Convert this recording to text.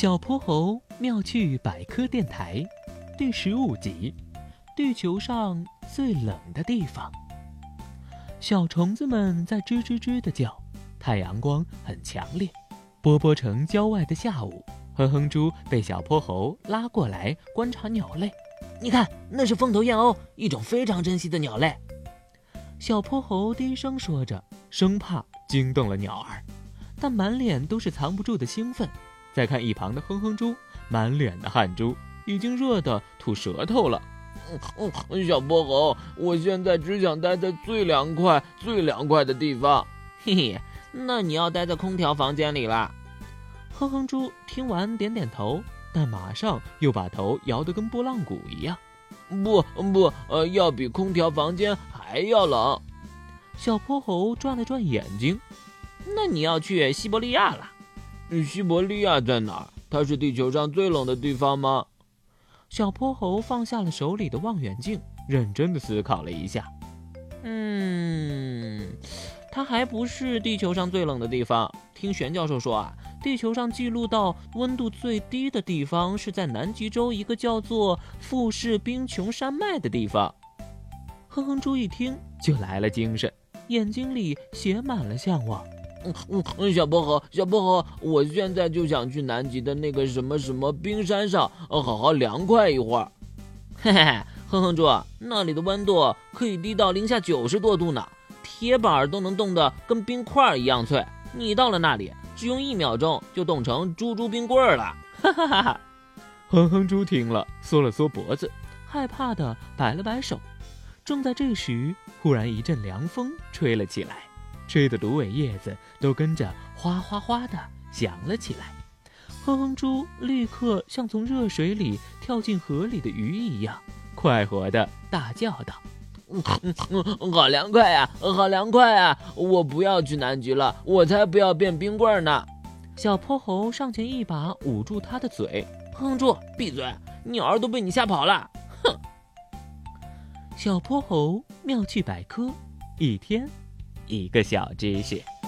小泼猴妙趣百科电台第十五集：地球上最冷的地方。小虫子们在吱吱吱的叫，太阳光很强烈。波波城郊外的下午，哼哼猪被小泼猴拉过来观察鸟类。你看，那是凤头燕鸥，一种非常珍惜的鸟类。小泼猴低声说着，生怕惊动了鸟儿，但满脸都是藏不住的兴奋。再看一旁的哼哼猪，满脸的汗珠，已经热得吐舌头了。嗯嗯，小泼猴，我现在只想待在最凉快、最凉快的地方。嘿嘿，那你要待在空调房间里啦。哼哼猪听完点点头，但马上又把头摇得跟拨浪鼓一样。不不，呃，要比空调房间还要冷。小泼猴转了转眼睛，那你要去西伯利亚了。西伯利亚在哪儿？它是地球上最冷的地方吗？小泼猴放下了手里的望远镜，认真的思考了一下。嗯，它还不是地球上最冷的地方。听玄教授说啊，地球上记录到温度最低的地方是在南极洲一个叫做富士冰穹山脉的地方。哼哼猪一听就来了精神，眼睛里写满了向往。嗯嗯嗯，小薄荷，小薄荷，我现在就想去南极的那个什么什么冰山上，好好凉快一会儿。嘿嘿嘿，哼哼猪，那里的温度可以低到零下九十多度呢，铁板都能冻得跟冰块一样脆。你到了那里，只用一秒钟就冻成猪猪冰棍了。哈哈哈哈！哼哼猪听了，缩了缩脖子，害怕的摆了摆手。正在这时，忽然一阵凉风吹了起来。吹的芦苇叶子都跟着哗哗哗的响了起来，哼哼猪立刻像从热水里跳进河里的鱼一样，快活的大叫道：“嗯嗯，好凉快呀，好凉快啊！我不要去南极了，我才不要变冰棍呢！”小泼猴上前一把捂住他的嘴：“哼哼猪，闭嘴！鸟儿都被你吓跑了！”哼！小泼猴妙趣百科，一天。一个小知识。